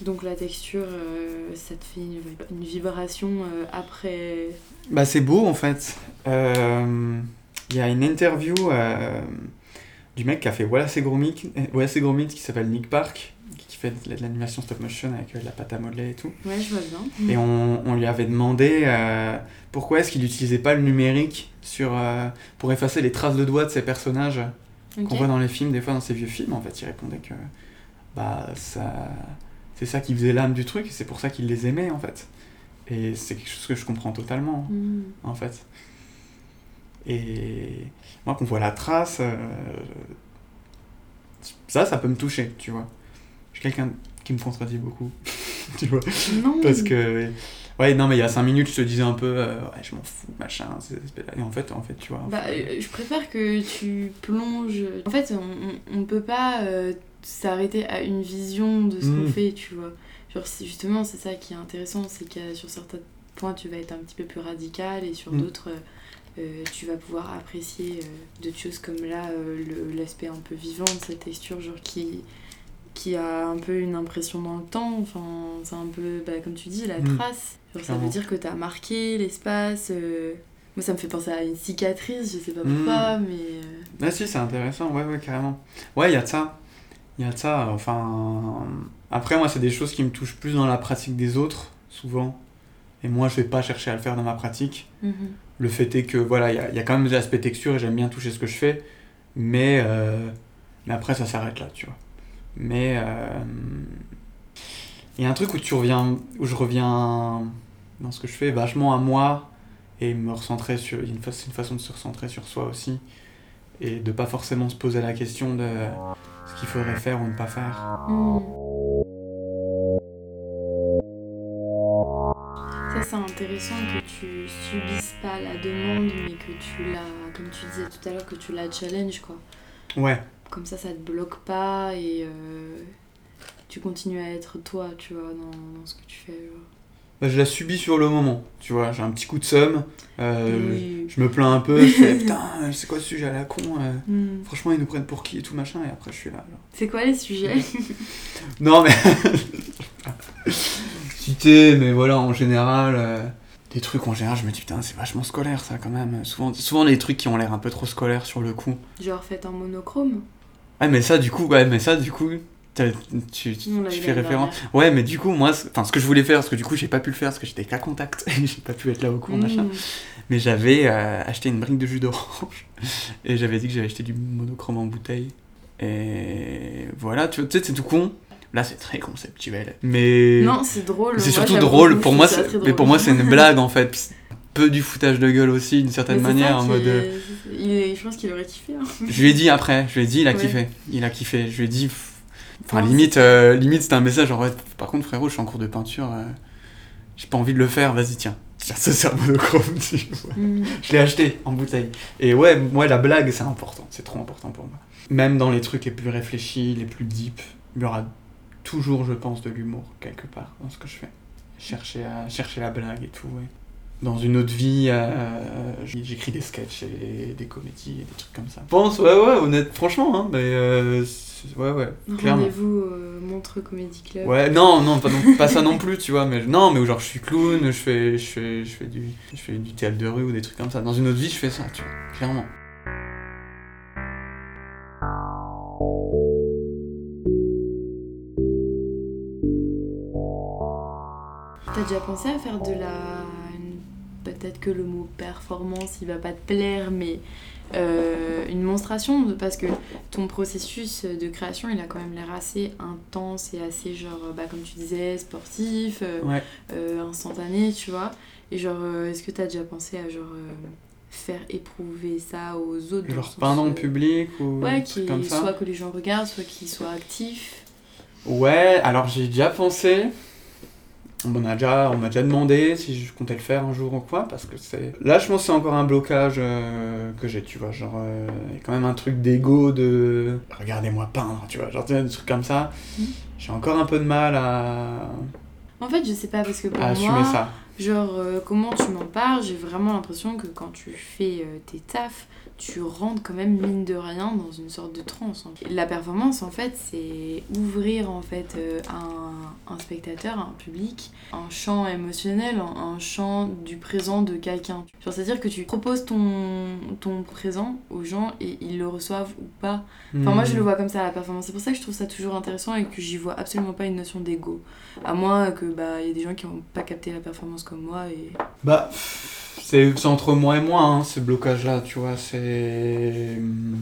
Donc la texture, euh, ça te fait une, une vibration euh, après. Bah c'est beau en fait. Euh, Il y a une interview du mec qui a fait Wallace et Gromit, Wallace et Gromit qui s'appelle Nick Park, qui fait de l'animation stop motion avec euh, de la pâte à modeler et tout. Ouais, je vois bien. Et on, on lui avait demandé euh, pourquoi est-ce qu'il n'utilisait pas le numérique sur, euh, pour effacer les traces de doigts de ses personnages qu'on voit dans les films, des fois dans ces vieux films. En fait, il répondait que bah ça, c'est ça qui faisait l'âme du truc et c'est pour ça qu'il les aimait en fait. Et c'est quelque chose que je comprends totalement Mhm. en fait. Et moi, qu'on voit la trace, euh, ça, ça peut me toucher, tu vois. Je suis quelqu'un qui me contredit beaucoup, [LAUGHS] tu vois. Non. Parce que, ouais, non, mais il y a 5 minutes, je te disais un peu, euh, ouais, je m'en fous, machin. Et en fait, en fait, tu vois. Bah, euh, je préfère que tu plonges. En fait, on, on peut pas euh, s'arrêter à une vision de ce qu'on fait, tu vois. Genre, justement, c'est ça qui est intéressant, c'est que sur certains points, tu vas être un petit peu plus radical et sur Mm. d'autres, euh, euh, tu vas pouvoir apprécier euh, d'autres choses comme là, euh, le- l'aspect un peu vivant de cette texture, genre qui qui a un peu une impression dans le temps, enfin c'est un peu, bah, comme tu dis, la Mm. trace. Genre, ça veut dire que t'as marqué l'espace. euh, Moi ça me fait penser à une cicatrice, je sais pas Mm. pourquoi, mais... euh, Ah si, c'est intéressant, ouais, ouais, carrément. Ouais, il y a de ça. Il y a de ça, enfin... Après, moi, c'est des choses qui me touchent plus dans la pratique des autres, souvent. Et moi, je vais pas chercher à le faire dans ma pratique. mhm. Le fait est que, voilà, il y a, il y a quand même des aspects texture et j'aime bien toucher ce que je fais. Mais, euh, mais après, ça s'arrête là, tu vois. Mais... euh, Il y a un truc où tu reviens... Où je reviens dans ce que je fais vachement à moi et me recentrer sur... il y a une fa- C'est une façon de se recentrer sur soi aussi et de pas forcément se poser la question de ce qu'il faudrait faire ou ne pas faire. Mm. Intéressant que tu subisses pas la demande, mais que tu la, comme tu disais tout à l'heure, que tu la challenge quoi. Ouais, Comme ça, ça te bloque pas et euh, tu continues à être toi, tu vois, dans, dans ce que tu fais. genre. bah, je la subis sur le moment, tu vois. J'ai un petit coup de somme, euh, Oui. je me plains un peu, je fais [LAUGHS] putain, c'est quoi ce sujet à la con euh, Hmm. Franchement, ils nous prennent pour qui et tout machin, et après je suis là. C'est quoi les sujets? Non, mais. [LAUGHS] Cité, mais voilà, en général. euh, Des trucs en général, je me dis putain, c'est vachement scolaire ça quand même. Souvent, souvent des trucs qui ont l'air un peu trop scolaires sur le coup. Genre fait en monochrome Ouais, mais ça, du coup, ouais, mais ça, du coup, tu, tu, fais référence. Ouais, mais du coup, moi, enfin, ce que je voulais faire, parce que du coup, j'ai pas pu le faire, parce que j'étais qu'à contact, [LAUGHS] j'ai pas pu être là au cours, machin. Hmm. Mais j'avais euh, acheté une brique de jus d'orange, [LAUGHS] et j'avais dit que j'avais acheté du monochrome en bouteille. Et voilà, tu vois, tu sais, c'est tout con. Là, c'est très conceptuel. Mais. Non, c'est drôle. c'est surtout drôle. Pour moi, mais pour moi, c'est une blague en fait. Peu du foutage de gueule aussi, d'une certaine manière, en mode. euh, est- il est- Je pense qu'il aurait kiffé. hein. Je lui ai dit après, je lui ai dit, il a Ouais. kiffé. Il a kiffé. Je lui ai dit. Enfin, Non, limite, euh, limite c'était un message genre, ouais, par contre, frérot, je suis en cours de peinture, euh, j'ai pas envie de le faire, vas-y, tiens. Tiens, ça, c'est un monochrome. [LAUGHS] Hmm. Je l'ai acheté en bouteille. Et ouais, moi, la blague, c'est important. C'est trop important pour moi. Même dans les trucs les plus réfléchis, les plus deep, il y aura toujours, je pense, de l'humour quelque part dans ce que je fais. Chercher, à, chercher la blague et tout, ouais. Dans une autre vie, euh, j'écris des sketchs et des comédies et des trucs comme ça. Je pense, ouais, ouais, honnête, franchement, hein, mais euh, ouais, ouais. Rendez-vous euh, Montre Comedy Club. Ouais, non, non, pas, non, pas ça non plus, tu vois, mais non, mais où genre je suis clown, je fais, je fais, je fais du, je fais du théâtre de rue ou des trucs comme ça. Dans une autre vie, je fais ça, tu vois, clairement. T'as déjà pensé à faire de la. Peut-être que le mot performance il va pas te plaire, mais euh, une monstration? Parce que ton processus de création il a quand même l'air assez intense et assez genre, bah, comme tu disais, sportif, euh, Ouais. euh, instantané, tu vois. Et genre, est-ce que t'as déjà pensé à genre faire éprouver ça aux autres le Genre en euh, public ou Ouais, qui, comme ça? soit que les gens regardent, soit qu'ils soient actifs? Ouais, alors j'ai déjà pensé. On m'a déjà, on m'a déjà demandé si je comptais le faire un jour ou quoi, parce que c'est. Là, je pense que c'est encore un blocage euh, que j'ai, tu vois. Genre, euh, il y a quand même un truc d'ego de. Regardez-moi peindre, tu vois. Genre, des trucs comme ça. Mhm. J'ai encore un peu de mal à, En fait, je sais pas, parce que pour à moi, ça. Genre, euh, comment tu m'en parles, j'ai vraiment l'impression que quand tu fais tes tafs, tu rentres quand même mine de rien dans une sorte de transe. fait. La performance, en fait, c'est ouvrir en fait euh, un, un spectateur, un public, un champ émotionnel, un, champ du présent de quelqu'un. C'est-à-dire que tu proposes ton, ton présent aux gens et ils le reçoivent ou pas. Enfin, moi, je le Hmm. vois comme ça, la performance. C'est pour ça que je trouve ça toujours intéressant et que j'y vois absolument pas une notion d'ego. À moins que, bah, il y a des gens qui n'ont pas capté la performance comme moi et... Bah, c'est entre moi et moi, hein, ce blocage-là, tu vois. C'est. hum,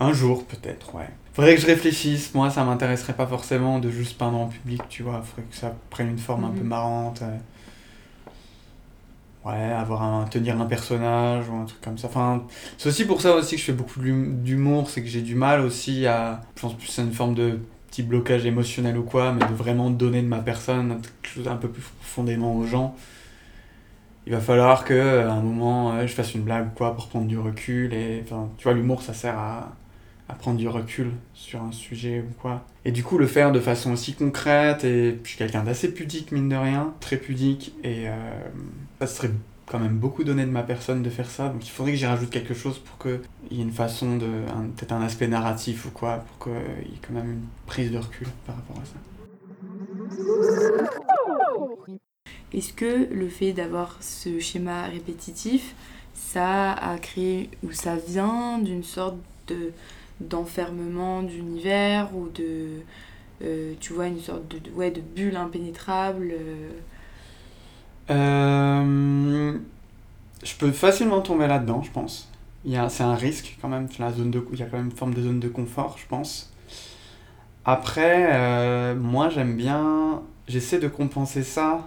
Un jour, peut-être, ouais. Faudrait que je réfléchisse. Moi, ça m'intéresserait pas forcément de juste peindre en public, tu vois. Faudrait que ça prenne une forme un peu Mhm. marrante. euh. Ouais, avoir un, tenir un personnage ou un truc comme ça. Enfin, c'est aussi pour ça aussi que je fais beaucoup d'humour, c'est que j'ai du mal aussi à. Je pense plus c'est une forme de petit blocage émotionnel ou quoi, mais de vraiment donner de ma personne quelque chose un peu plus profondément aux gens il va falloir que à un moment euh, je fasse une blague quoi pour prendre du recul et enfin tu vois l'humour ça sert à, à prendre du recul sur un sujet ou quoi. Et du coup le faire de façon aussi concrète et je suis quelqu'un d'assez pudique mine de rien très pudique et euh, ça serait quand même beaucoup donné de ma personne de faire ça. Donc il faudrait que j'y rajoute quelque chose pour qu'il y ait une façon de peut-être un aspect narratif ou quoi pour qu'il y ait quand même une prise de recul par rapport à ça Est-ce que le fait d'avoir ce schéma répétitif, ça a créé ou ça vient d'une sorte de d'enfermement d'univers ou de euh, tu vois une sorte de, ouais de bulle impénétrable euh, Euh, je peux facilement tomber là-dedans, je pense. Il c'est un risque quand même. La zone de, il y a quand même une forme de zone de confort, je pense. Après, moi j'aime bien. J'essaie de compenser ça.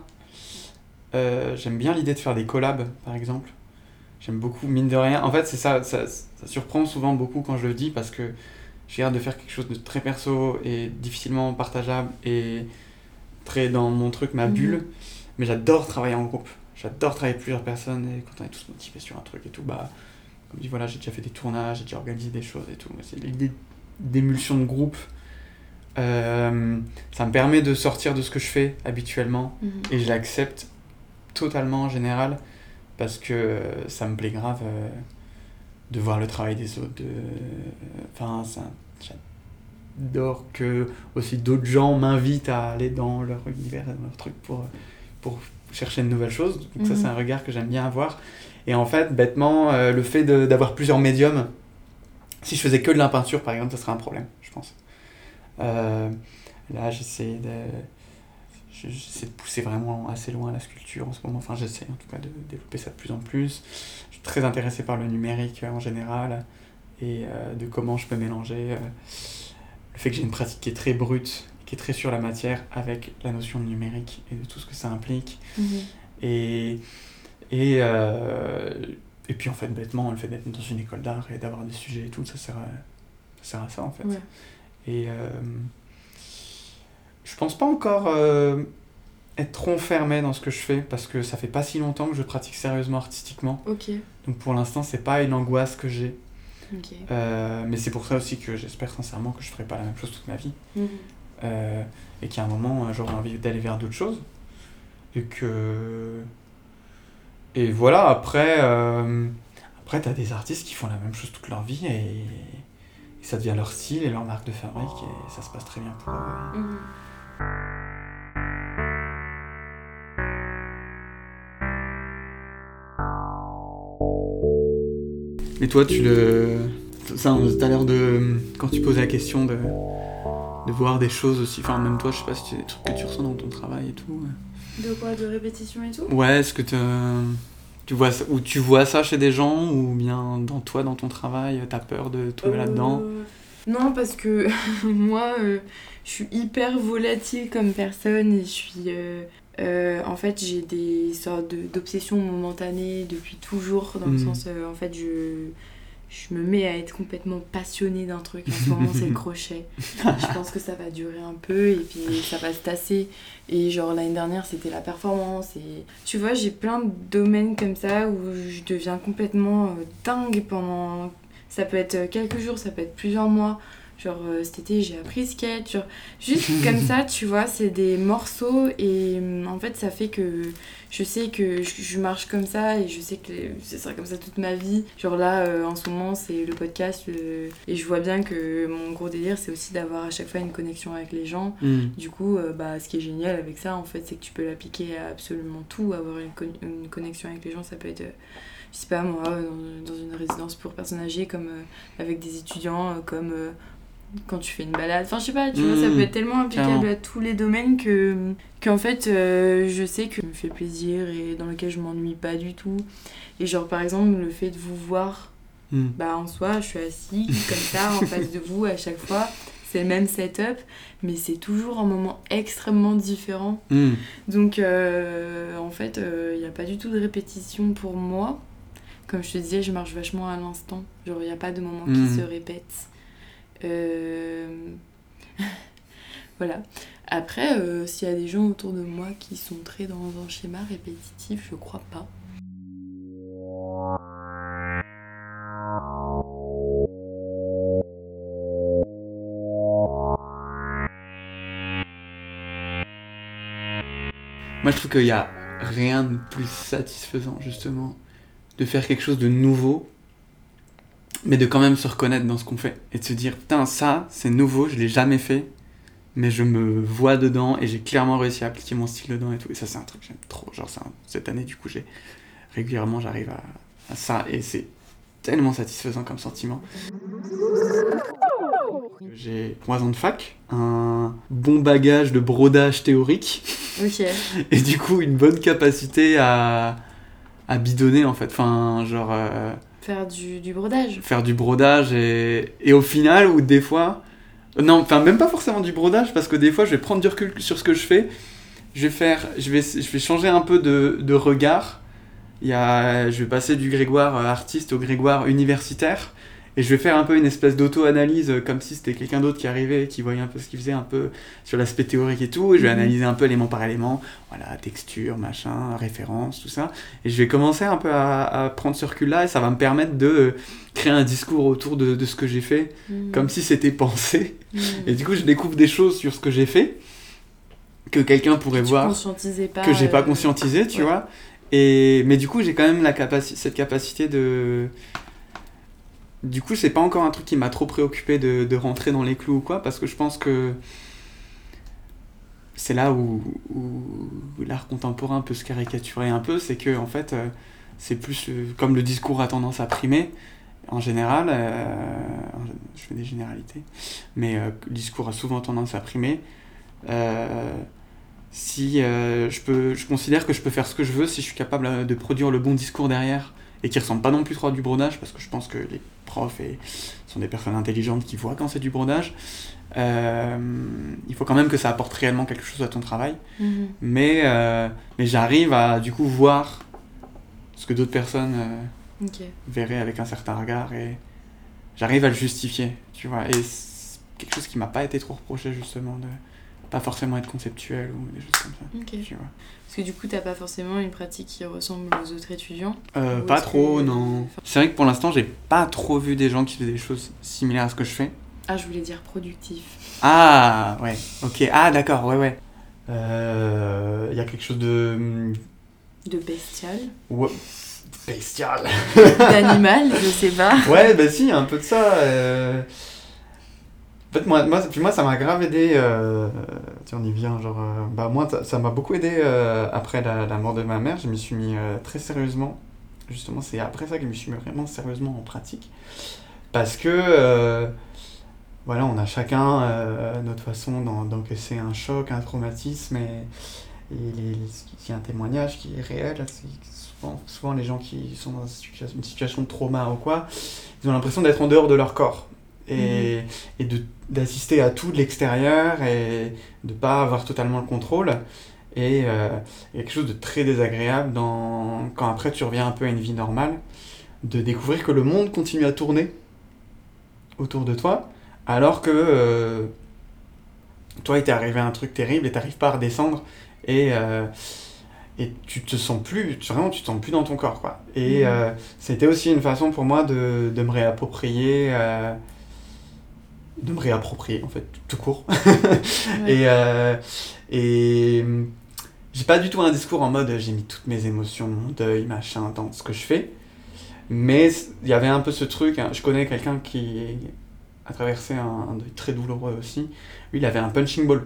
Euh, j'aime bien l'idée de faire des collabs, par exemple. J'aime beaucoup, mine de rien. En fait, c'est ça, ça, ça surprend souvent beaucoup quand je le dis parce que j'ai l'air de faire quelque chose de très perso et difficilement partageable et très dans mon truc, ma Mhm. bulle. Mais j'adore travailler en groupe. J'adore travailler avec plusieurs personnes et quand on est tous motivés sur un truc et tout, bah, comme dit, voilà, j'ai déjà fait des tournages, j'ai déjà organisé des choses et tout. C'est l'idée d'émulsion de groupe. Euh, ça me permet de sortir de ce que je fais habituellement et je l'accepte totalement en général parce que ça me plaît grave euh, de voir le travail des autres. De... Enfin, j'adore que aussi d'autres gens m'invitent à aller dans leur univers, dans leur truc pour, pour chercher de nouvelles choses. Donc ça, Mhm. c'est un regard que j'aime bien avoir. Et en fait, bêtement, euh, le fait de- d'avoir plusieurs médiums, si je faisais que de la peinture, par exemple, ça serait un problème, je pense. Euh, là, j'essaie de, j'essaie de pousser vraiment assez loin la sculpture en ce moment. Enfin, j'essaie en tout cas de développer ça de plus en plus. Je suis très intéressé par le numérique euh, en général et euh, de comment je peux mélanger euh, le fait que j'ai une pratique qui est très brute, qui est très sur la matière, avec la notion de numérique et de tout ce que ça implique. Mhm. Et, et, euh, et puis en fait, bêtement, le fait d'être dans une école d'art et d'avoir des sujets et tout, ça sert à ça, sert à ça en fait. Ouais. Et je pense pas encore euh, être trop enfermé dans ce que je fais parce que ça fait pas si longtemps que je pratique sérieusement artistiquement. Ok. Donc pour l'instant, c'est pas une angoisse que j'ai. Euh, mais c'est pour ça aussi que j'espère sincèrement que je ferai pas la même chose toute ma vie. Mhm. Euh, et qu'à un moment, j'aurai envie d'aller vers d'autres choses. Et que. Et voilà, après, euh, après tu as des artistes qui font la même chose toute leur vie et, et ça devient leur style et leur marque de fabrique et ça se passe très bien pour eux. Mhm. Mais toi, tu le. Ça, à l'heure de. Quand tu posais la question de. de voir des choses aussi. Enfin, même toi, je sais pas si c'est des trucs que tu ressens dans ton travail et tout. De quoi? De répétition et tout? Ouais, est-ce que te- tu vois ça, ou tu vois ça chez des gens ou bien dans toi, dans ton travail, t'as peur de tomber là-dedans? Euh, Non, parce que [LAUGHS] moi, euh, je suis hyper volatile comme personne et je suis. euh, euh, en fait, j'ai des sortes de- d'obsessions momentanées depuis toujours, dans le Mhm. sens, en fait, je, je me mets à être complètement passionnée d'un truc. En ce moment, c'est le [LAUGHS] crochet. je pense que ça va durer un peu et puis ça va se tasser. Et genre, l'année dernière, c'était la performance. Et tu vois, j'ai plein de domaines comme ça où je deviens complètement dingue pendant ça peut être euh, quelques jours, ça peut être plusieurs mois. Genre euh, cet été j'ai appris skate, genre juste [LAUGHS] comme ça, tu vois, c'est des morceaux et hum, en fait ça fait que je sais que je, je marche comme ça et je sais que ce sera comme ça toute ma vie. Genre là euh, en ce moment c'est le podcast et je vois bien que mon gros délire c'est aussi d'avoir à chaque fois une connexion avec les gens. Hmm. Du coup, bah, ce qui est génial avec ça, en fait, c'est que tu peux l'appliquer à absolument tout. Avoir une, con- une connexion avec les gens, ça peut être, je sais pas moi, dans, dans une résidence pour personnes âgées, comme euh, avec des étudiants, euh, comme euh, quand tu fais une balade. Enfin, je sais pas, tu vois, ça Mhm. peut être tellement applicable Carrément. à tous les domaines que qu'en fait, euh, je sais que ça me fait plaisir et dans lequel je m'ennuie pas du tout. Et genre, par exemple, le fait de vous voir Hmm. bah en soi je suis assise comme ça en face de vous à chaque fois c'est le même setup mais c'est toujours un moment extrêmement différent Hmm. donc euh, en fait il n'y a pas du tout de répétition pour moi comme je te disais je marche vachement à l'instant. Genre il n'y a pas de moment qui Mhm. se répète. Euh, [LAUGHS] voilà. Après euh, s'il y a des gens autour de moi qui sont très dans un schéma répétitif je crois pas. Moi, je trouve qu'il y a rien de plus satisfaisant, justement, de faire quelque chose de nouveau, mais de quand même se reconnaître dans ce qu'on fait et de se dire putain, ça, c'est nouveau, je l'ai jamais fait, mais je me vois dedans et j'ai clairement réussi à appliquer mon style dedans et tout. Et ça, c'est un truc que j'aime trop. Genre, ça, cette année, du coup, j'ai régulièrement, j'arrive à, à ça et c'est tellement satisfaisant comme sentiment. J'ai trois ans de fac, un bon bagage de brodage théorique et du coup une bonne capacité à, à bidonner en fait. Enfin, genre euh, faire du, du brodage faire du brodage et, et au final, ou des fois. Non, enfin, même pas forcément du brodage parce que des fois je vais prendre du recul sur ce que je fais. Je vais faire. Je vais, je vais changer un peu de, de regard. Il y a, je vais passer du Grégoire euh, artiste au Grégoire universitaire. Et je vais faire un peu une espèce d'auto-analyse, euh, comme si c'était quelqu'un d'autre qui arrivait, et qui voyait un peu ce qu'il faisait, un peu sur l'aspect théorique et tout. Et je vais Mhm. analyser un peu élément par élément, voilà, texture, machin, référence, tout ça. Et je vais commencer un peu à, à prendre ce recul-là, et ça va me permettre de euh, créer un discours autour de, de ce que j'ai fait, Mm. comme si c'était pensé. Mm. Et du coup, je découvre des choses sur ce que j'ai fait. que quelqu'un pourrait Tu voir pas. que j'ai pas euh, conscientisé, tu ouais. vois. Et mais du coup, j'ai quand même la capaci- cette capacité de du coup, c'est pas encore un truc qui m'a trop préoccupé de, rentrer dans les clous ou quoi parce que je pense que c'est là où, l'art contemporain peut se caricaturer un peu, c'est que en fait, euh, c'est plus comme le discours a tendance à primer en général, euh, je fais des généralités, mais euh, le discours a souvent tendance à primer. Si je peux, je considère que je peux faire ce que je veux si je suis capable de produire le bon discours derrière et qui ressemble pas non plus trop à du brodage parce que je pense que les profs et, sont des personnes intelligentes qui voient quand c'est du brodage. Euh, il faut quand même que ça apporte réellement quelque chose à ton travail, Mhm. mais, euh, mais j'arrive à du coup voir ce que d'autres personnes euh, verraient avec un certain regard et j'arrive à le justifier, tu vois. Et c'est quelque chose qui m'a pas été trop reproché justement de pas forcément être conceptuel ou des choses comme ça, Ok. tu vois. Parce que du coup, t'as pas forcément une pratique qui ressemble aux autres étudiants. Euh, pas trop, que- non. C'est vrai que pour l'instant, j'ai pas trop vu des gens qui faisaient des choses similaires à ce que je fais. Ah, je voulais dire productif. Ah, ouais, ok. Ah, d'accord, ouais, ouais. Euh, Il y a quelque chose de. De bestial. Ouais, bestial. D'animal, je sais pas. Ouais, bah si, un peu de ça. euh. En fait, moi, moi, puis moi ça m'a grave aidé. Euh... Tu on y vient, genre. euh, Bah, moi, ça- m'a beaucoup aidé euh, après la, la mort de ma mère. Je m'y suis mis euh, très sérieusement. Justement, c'est après ça que je me suis mis vraiment sérieusement en pratique. Parce que. Voilà, on a chacun notre façon d'en- d'encaisser un choc, un traumatisme. Et, il y a un témoignage qui est réel. Souvent, souvent, les gens qui sont dans une situation, de trauma ou quoi, ils ont l'impression d'être en dehors de leur corps et, et de d'assister à tout de l'extérieur et de pas avoir totalement le contrôle et euh, il y a quelque chose de très désagréable dans quand après tu reviens un peu à une vie normale de découvrir que le monde continue à tourner autour de toi alors que euh, toi il t'est arrivé un truc terrible et t'arrives pas à redescendre et euh, et tu te sens plus tu, vraiment tu te sens plus dans ton corps quoi et Mhm. euh, c'était aussi une façon pour moi de, de me réapproprier de me réapproprier en fait tout court. [LAUGHS] Ouais. et euh, et j'ai pas du tout un discours en mode j'ai mis toutes mes émotions mon deuil machin dans ce que je fais. Mais il y avait un peu ce truc hein, je connais quelqu'un qui a traversé un, un deuil très douloureux aussi. Lui il avait un punching ball.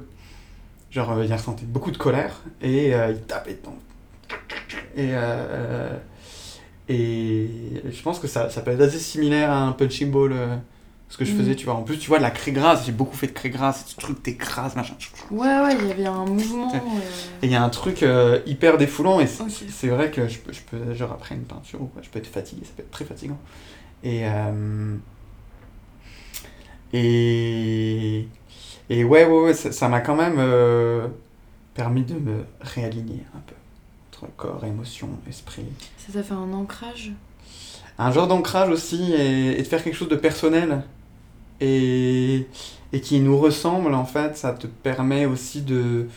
Genre euh, il ressentait beaucoup de colère et euh, il tapait dedans et et je pense que ça, ça peut être assez similaire à un punching ball ce que je faisais tu vois. En plus tu vois de la craie grasse j'ai beaucoup fait de craie grasse ce truc t'écrases machin. Ouais, ouais, il y avait un mouvement. Euh, et il y a un truc euh, hyper défoulant et c'est vrai que je peux, je peux, genre après une peinture ou quoi, je peux être fatigué, ça peut être très fatigant. Et, euh, et, et ouais, ouais, ouais, ça ça m'a quand même euh, permis de me réaligner un peu entre corps, émotion, esprit. Ça t'a fait un ancrage? Un genre d'ancrage aussi et, et de faire quelque chose de personnel et, et qui nous ressemble en fait, ça te permet aussi de,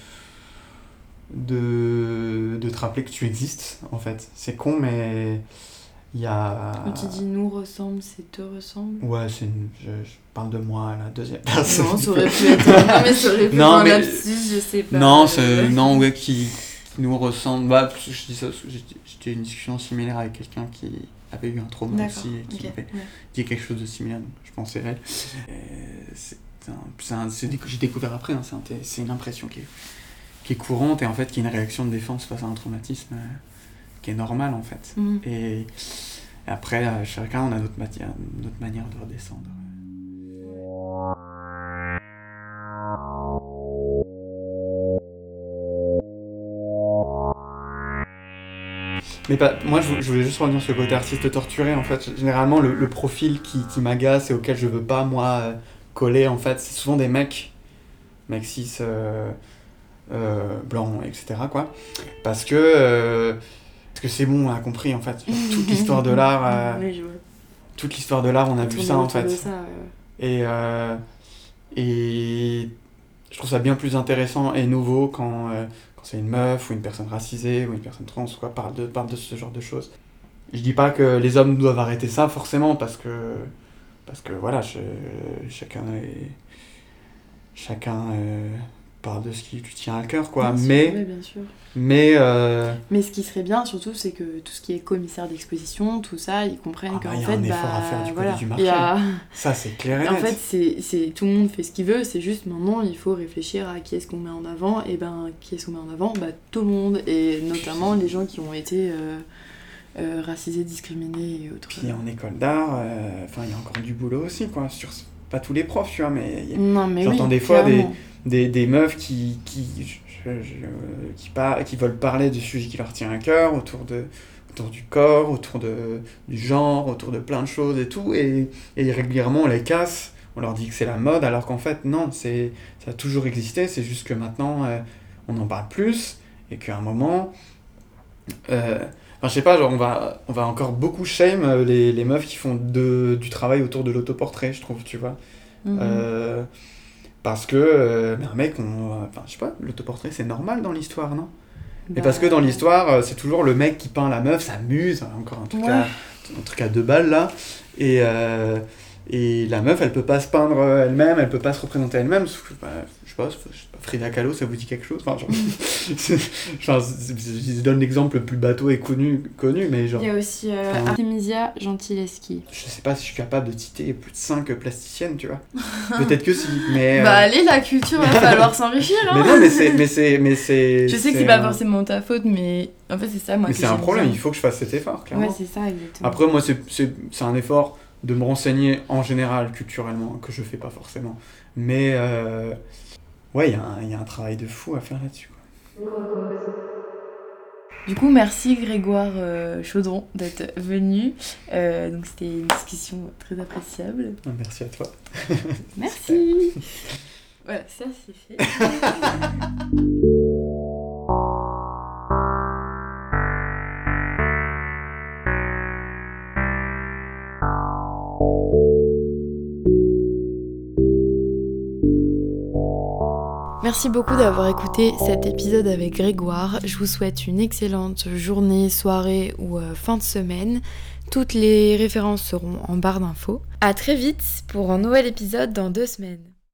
de, de te rappeler que tu existes en fait. C'est con mais il y a... Quand tu dis nous ressemble, c'est te ressemble? Ouais, c'est une- je, je parle de moi à la deuxième personne. Non, ça aurait pu être non, mais ça aurait pu Non, être un mais- lapsus, je sais pas. Non, c'est non ouais qui, qui nous ressemble. Bah, je dis ça, j'étais une discussion similaire avec quelqu'un qui avait eu un trauma aussi et qui ok, avait ouais. dit quelque chose de similaire. donc je pensais elle. Et C'est un- c'est un- c'est des- j'ai découvert après. hein, c'est un- c'est une impression qui est, qui est courante et en fait qui est une réaction de défense face à un traumatisme euh, qui est normale en fait. Mhm. Et après, euh, chacun on a notre, matière, notre manière de redescendre. Mais pas, moi, je, vou- je voulais juste revenir sur le côté artiste torturé. En fait, généralement, le, le profil qui, qui m'agace et auquel je veux pas, moi, euh, coller, en fait, c'est souvent des mecs, mecs cis, euh, euh, blancs, etc. Quoi. Parce que, euh, parce que c'est bon, on a compris, en fait. Toute [LAUGHS] l'histoire de l'art, euh, Oui, je vois. toute l'histoire de l'art, on a vu ça, en fait. ça. Et, et je trouve ça bien plus intéressant et nouveau quand, c'est une meuf ou une personne racisée ou une personne trans quoi, parle, de, parle de ce genre de choses. Je dis pas que les hommes doivent arrêter ça forcément parce que, parce que voilà, chacun est, chacun euh, parle de ce qui lui tient à cœur, quoi. Bien sûr, mais, ouais, bien sûr. mais, euh, Mais ce qui serait bien surtout, c'est que tout ce qui est commissaire d'exposition, tout ça, ils comprennent Ah bah, qu'en y a fait, bah, à faire du côté voilà, du a- ça, c'est clair et [LAUGHS] En fait, c'est, c'est tout le monde fait ce qu'il veut, c'est juste maintenant il faut réfléchir à qui est-ce qu'on met en avant, et ben qui est-ce qu'on met en avant? Bah tout le monde, et notamment les gens qui ont été euh, euh, racisés, discriminés et autres. Puis en école d'art, enfin, il y a encore du boulot aussi, quoi. Sur, pas tous les profs, tu vois, mais il y a Non mais J'entends oui, des fois clairement. des, des meufs qui, qui, je- je- qui, par- qui veulent parler du sujet qui leur tient à cœur, autour, de, autour du corps, autour de, du genre, autour de plein de choses et tout, et, et régulièrement on les casse, on leur dit que c'est la mode, alors qu'en fait non, c'est, ça a toujours existé, c'est juste que maintenant euh, on en parle plus, et qu'à un moment, euh, enfin je sais pas, genre on va, on va encore beaucoup shame euh, les, les meufs qui font de, du travail autour de l'autoportrait, je trouve, tu vois. Mhm. Euh, parce que euh, ben, un mec, on, enfin, je sais pas, l'autoportrait c'est normal dans l'histoire, non? Et Bah, parce que dans l'histoire, euh, c'est toujours le mec qui peint la meuf, s'amuse, encore un truc, Ouais. à, un truc à deux balles là, et, euh, et la meuf elle peut pas se peindre euh, elle-même, elle peut pas se représenter elle-même, bah, je sais pas, Frida Kahlo ça vous dit quelque chose? Enfin, genre, c'est- je donne l'exemple le plus bateau et connu, connu mais genre, Il y a aussi euh, Enfin, Artemisia Gentileschi. je sais pas si je suis capable de citer plus de 5 plasticiennes, tu vois. Peut-être que si, [LAUGHS] mais. euh, Bah allez, la culture, va falloir s'enrichir hein Mais non, mais c'est. Mais c'est, mais c'est, Je sais que c'est pas forcément ta faute, mais en fait c'est ça moi Mais c'est un problème, il faut que je fasse cet effort, clairement. Ouais, c'est ça, exactement. Après, moi, c'est, c'est, c'est un effort de me renseigner en général, culturellement, que je fais pas forcément. Mais. euh, Ouais, il y, a un- il y a un travail de fou à faire là-dessus. Du coup, merci Grégoire euh, Chaudron d'être venu. Euh, donc c'était une discussion très appréciable. Ah, Merci à toi. [LAUGHS] Merci. voilà, ça c'est fait. [LAUGHS] Merci beaucoup d'avoir écouté cet épisode avec Grégoire. Je vous souhaite une excellente journée, soirée ou euh, fin de semaine. Toutes les références seront en barre d'infos. À très vite pour un nouvel épisode dans deux semaines.